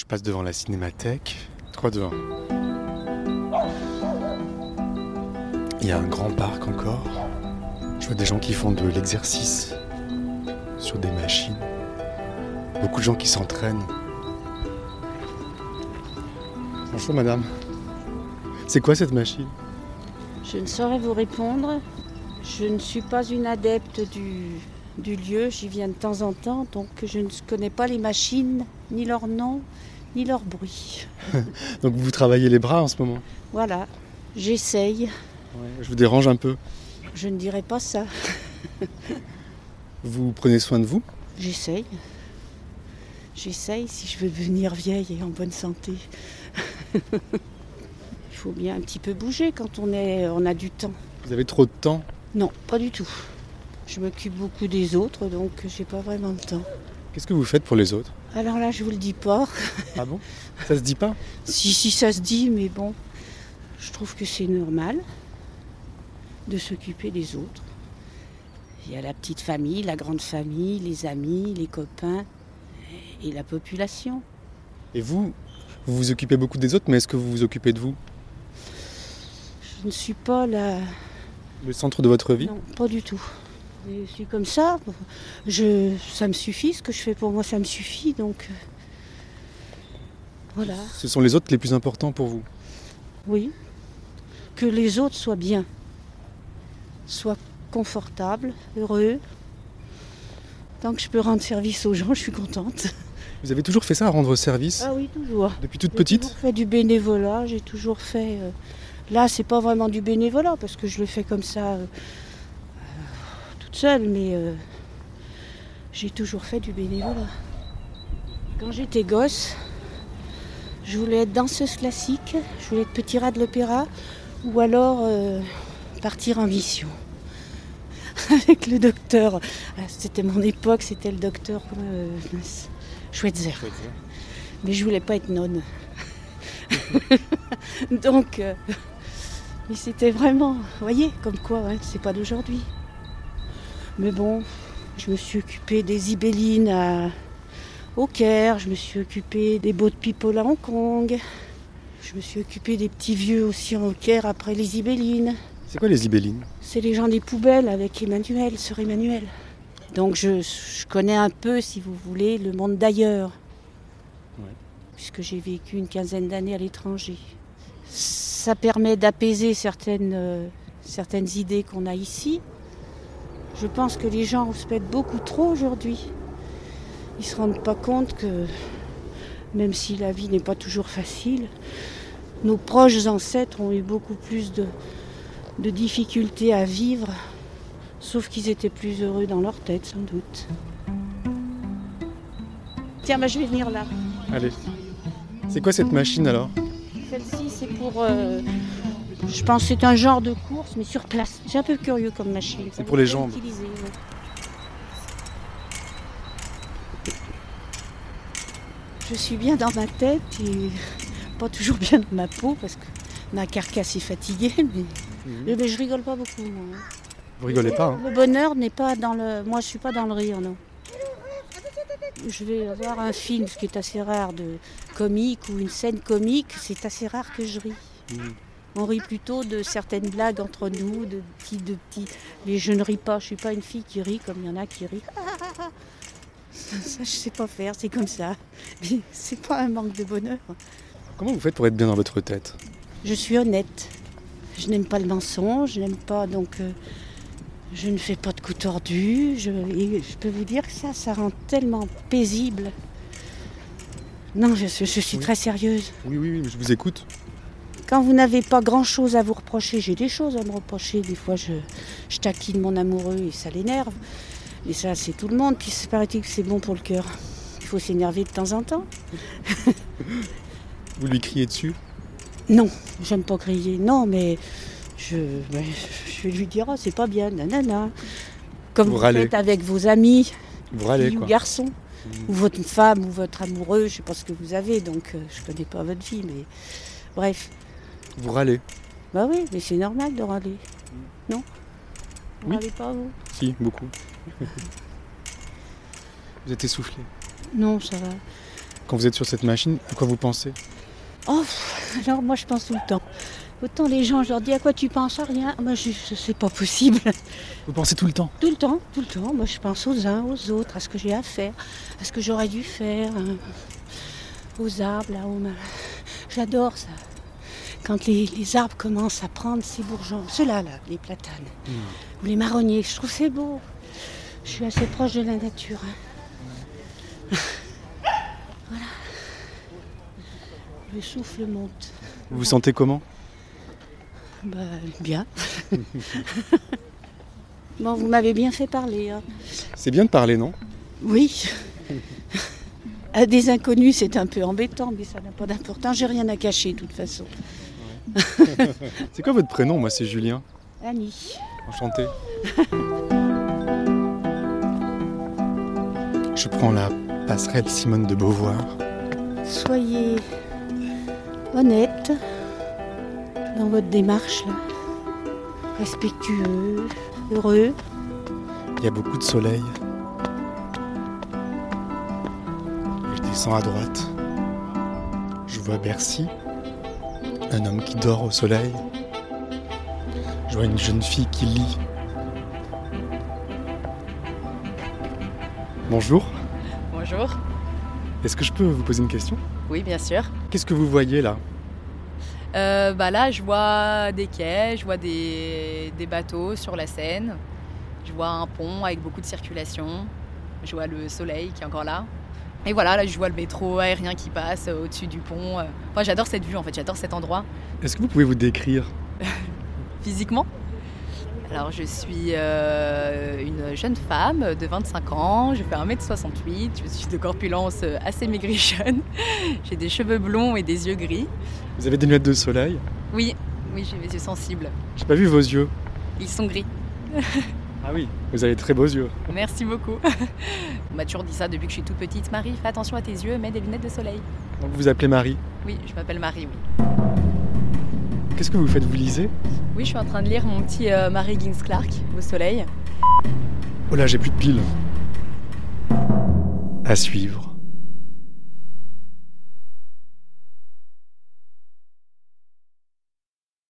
Je passe devant la cinémathèque. 3, 2, 1. Il y a un grand parc encore. Je vois des gens qui font de l'exercice sur des machines. Beaucoup de gens qui s'entraînent. Bonjour madame. C'est quoi cette machine? Je ne saurais vous répondre. Je ne suis pas une adepte du, du lieu. J'y viens de temps en temps, donc je ne connais pas les machines, ni leur nom, ni leur bruit. Donc vous travaillez les bras en ce moment Voilà, j'essaye. Je vous dérange un peu. Je ne dirais pas ça. Vous prenez soin de vous J'essaye. J'essaye si je veux devenir vieille et en bonne santé. Il faut bien un petit peu bouger quand on, est, on a du temps. Vous avez trop de temps Non, pas du tout. Je m'occupe beaucoup des autres, donc j'ai pas vraiment de temps. Qu'est-ce que vous faites pour les autres? Alors là, je vous le dis pas. Ah bon? Ça se dit pas? Si, si, ça se dit, mais bon, je trouve que c'est normal de s'occuper des autres. Il y a la petite famille, la grande famille, les amis, les copains et la population. Et vous Vous vous occupez beaucoup des autres, mais est-ce que vous vous occupez de vous? Je ne suis pas la... Le centre de votre vie? Non, pas du tout. Je suis comme ça. Je, ça me suffit, ce que je fais pour moi, ça me suffit. Donc, euh, voilà. Ce sont les autres les plus importants pour vous? Oui. Que les autres soient bien, soient confortables, heureux. Tant que je peux rendre service aux gens, je suis contente. Vous avez toujours fait ça, à rendre service? Ah oui, toujours. Depuis toute J'ai petite? toujours fait du bénévolat, j'ai toujours fait. euh, Là, c'est pas vraiment du bénévolat parce que je le fais comme ça euh, toute seule, mais euh, j'ai toujours fait du bénévolat. Quand j'étais gosse, je voulais être danseuse classique, je voulais être petit rat de l'opéra ou alors euh, partir en mission. Avec le docteur, Ah, c'était mon époque, c'était le docteur euh, Schweitzer. Mais je voulais pas être nonne. Donc, euh, mais c'était vraiment, vous voyez, comme quoi, hein, c'est pas d'aujourd'hui. Mais bon, je me suis occupée des Ibélines à- au Caire, je me suis occupée des boat people à Hong Kong, je me suis occupée des petits vieux aussi au Caire après les Ibélines. C'est quoi les ibélines C'est les gens des poubelles avec Emmanuel, sœur Emmanuel. Donc je, je connais un peu, si vous voulez, le monde d'ailleurs. Ouais. Puisque j'ai vécu une quinzaine d'années à l'étranger. Ça permet d'apaiser certaines, euh, certaines idées qu'on a ici. Je pense que les gens se mettent beaucoup trop aujourd'hui. Ils ne se rendent pas compte que, même si la vie n'est pas toujours facile, nos proches ancêtres ont eu beaucoup plus de, de difficultés à vivre, sauf qu'ils étaient plus heureux dans leur tête, sans doute. Tiens, bah, je vais venir là. Allez. C'est quoi cette machine alors? Celle-ci, c'est pour. euh, je pense que c'est un genre de course, mais sur place. C'est un peu curieux comme machine. C'est pour les jambes. Je suis bien dans ma tête et pas toujours bien dans ma peau parce que ma carcasse est fatiguée, mais, mais je rigole pas beaucoup. moi, hein. Vous rigolez pas, hein Le bonheur n'est pas dans le. Moi, je suis pas dans le rire, non. Je vais voir un film, ce qui est assez rare, de comique ou une scène comique, c'est assez rare que je ris. Mhm. On rit plutôt de certaines blagues entre nous, de petits, de petits. Mais je ne ris pas. Je suis pas une fille qui rit comme il y en a qui rient. Ça, je sais pas faire. C'est comme ça. Mais c'est pas un manque de bonheur. Comment vous faites pour être bien dans votre tête? Je suis honnête. Je n'aime pas le mensonge, je n'aime pas donc euh, je ne fais pas de coups tordus. Je, et je peux vous dire que ça, ça rend tellement paisible. Non, je, suis- je suis Oui. très sérieuse. Oui, oui, oui, je vous écoute. Quand vous n'avez pas grand-chose à vous reprocher, j'ai des choses à me reprocher. Des fois, je, je taquine mon amoureux et ça l'énerve. Et ça, c'est tout le monde. Puis, c'est paraît-il que c'est bon pour le cœur. Il faut s'énerver de temps en temps. Vous lui criez dessus? Non, j'aime pas crier. Non, mais je, ben, je vais lui dire, oh, c'est pas bien, nanana. Comme Vous vous, faites avec vos amis, Vous râlez, ou garçons, Mhm. ou votre femme, ou votre amoureux, je sais pas ce que vous avez, donc euh, je connais pas votre vie, mais bref. Vous râlez Bah oui, mais c'est normal de râler. Non? Vous Oui. râlez pas, vous? Si, beaucoup. vous êtes essoufflé. Non, ça va. Quand vous êtes sur cette machine, à quoi vous pensez? Oh, alors moi je pense tout le temps. Autant les gens, je leur dis à quoi tu penses? À rien. Moi, je, c'est pas possible. Vous pensez tout le temps? Tout le temps, tout le temps. Moi, je pense aux uns, aux autres, à ce que j'ai à faire, à ce que j'aurais dû faire, hein, aux arbres, là, aux... J'adore ça. Quand les, les arbres commencent à prendre ces bourgeons, ceux-là, là, les platanes, ou les marronniers, je trouve c'est beau. Je suis assez proche de la nature. hein. voilà. Le souffle monte. Vous vous sentez comment? Bah, bien. bon, vous m'avez bien fait parler. hein. C'est bien de parler, non? Oui. À des inconnus, c'est un peu embêtant, mais ça n'a pas d'importance. J'ai rien à cacher, de toute façon. C'est quoi votre prénom Moi, c'est Julien. Annie. Enchanté. Je prends la passerelle Simone de Beauvoir. Soyez honnête dans votre démarche, là. respectueux, heureux. Il y a beaucoup de soleil. Je descends à droite. Je vois Bercy. Un homme qui dort au soleil. Je vois une jeune fille qui lit. Bonjour. Bonjour. Est-ce que je peux vous poser une question? Oui, bien sûr. Qu'est-ce que vous voyez là? Euh, bah là, je vois des quais, je vois des, des bateaux sur la Seine, je vois un pont avec beaucoup de circulation, je vois le soleil qui est encore là. Et voilà, là, je vois le métro aérien qui passe euh, au-dessus du pont. euh. Enfin, j'adore cette vue, en fait, j'adore cet endroit. Est-ce que vous pouvez vous décrire Physiquement? Alors, je suis euh, une jeune femme de 25 ans, je fais 1m68, je suis de corpulence assez maigrichonne, j'ai des cheveux blonds et des yeux gris. Vous avez des lunettes de soleil? Oui, oui, j'ai les yeux sensibles. J'ai pas vu vos yeux. Ils sont gris. Ah oui. Vous avez très beaux yeux. Merci beaucoup. On m'a toujours dit ça depuis que je suis toute petite. Marie, fais attention à tes yeux, mets des lunettes de soleil. Donc vous vous appelez Marie. Oui, je m'appelle Marie, oui. Qu'est-ce que vous faites Vous lisez? Oui, je suis en train de lire mon petit euh, Marie Gins Clark au soleil. Oh là, j'ai plus de piles. À suivre.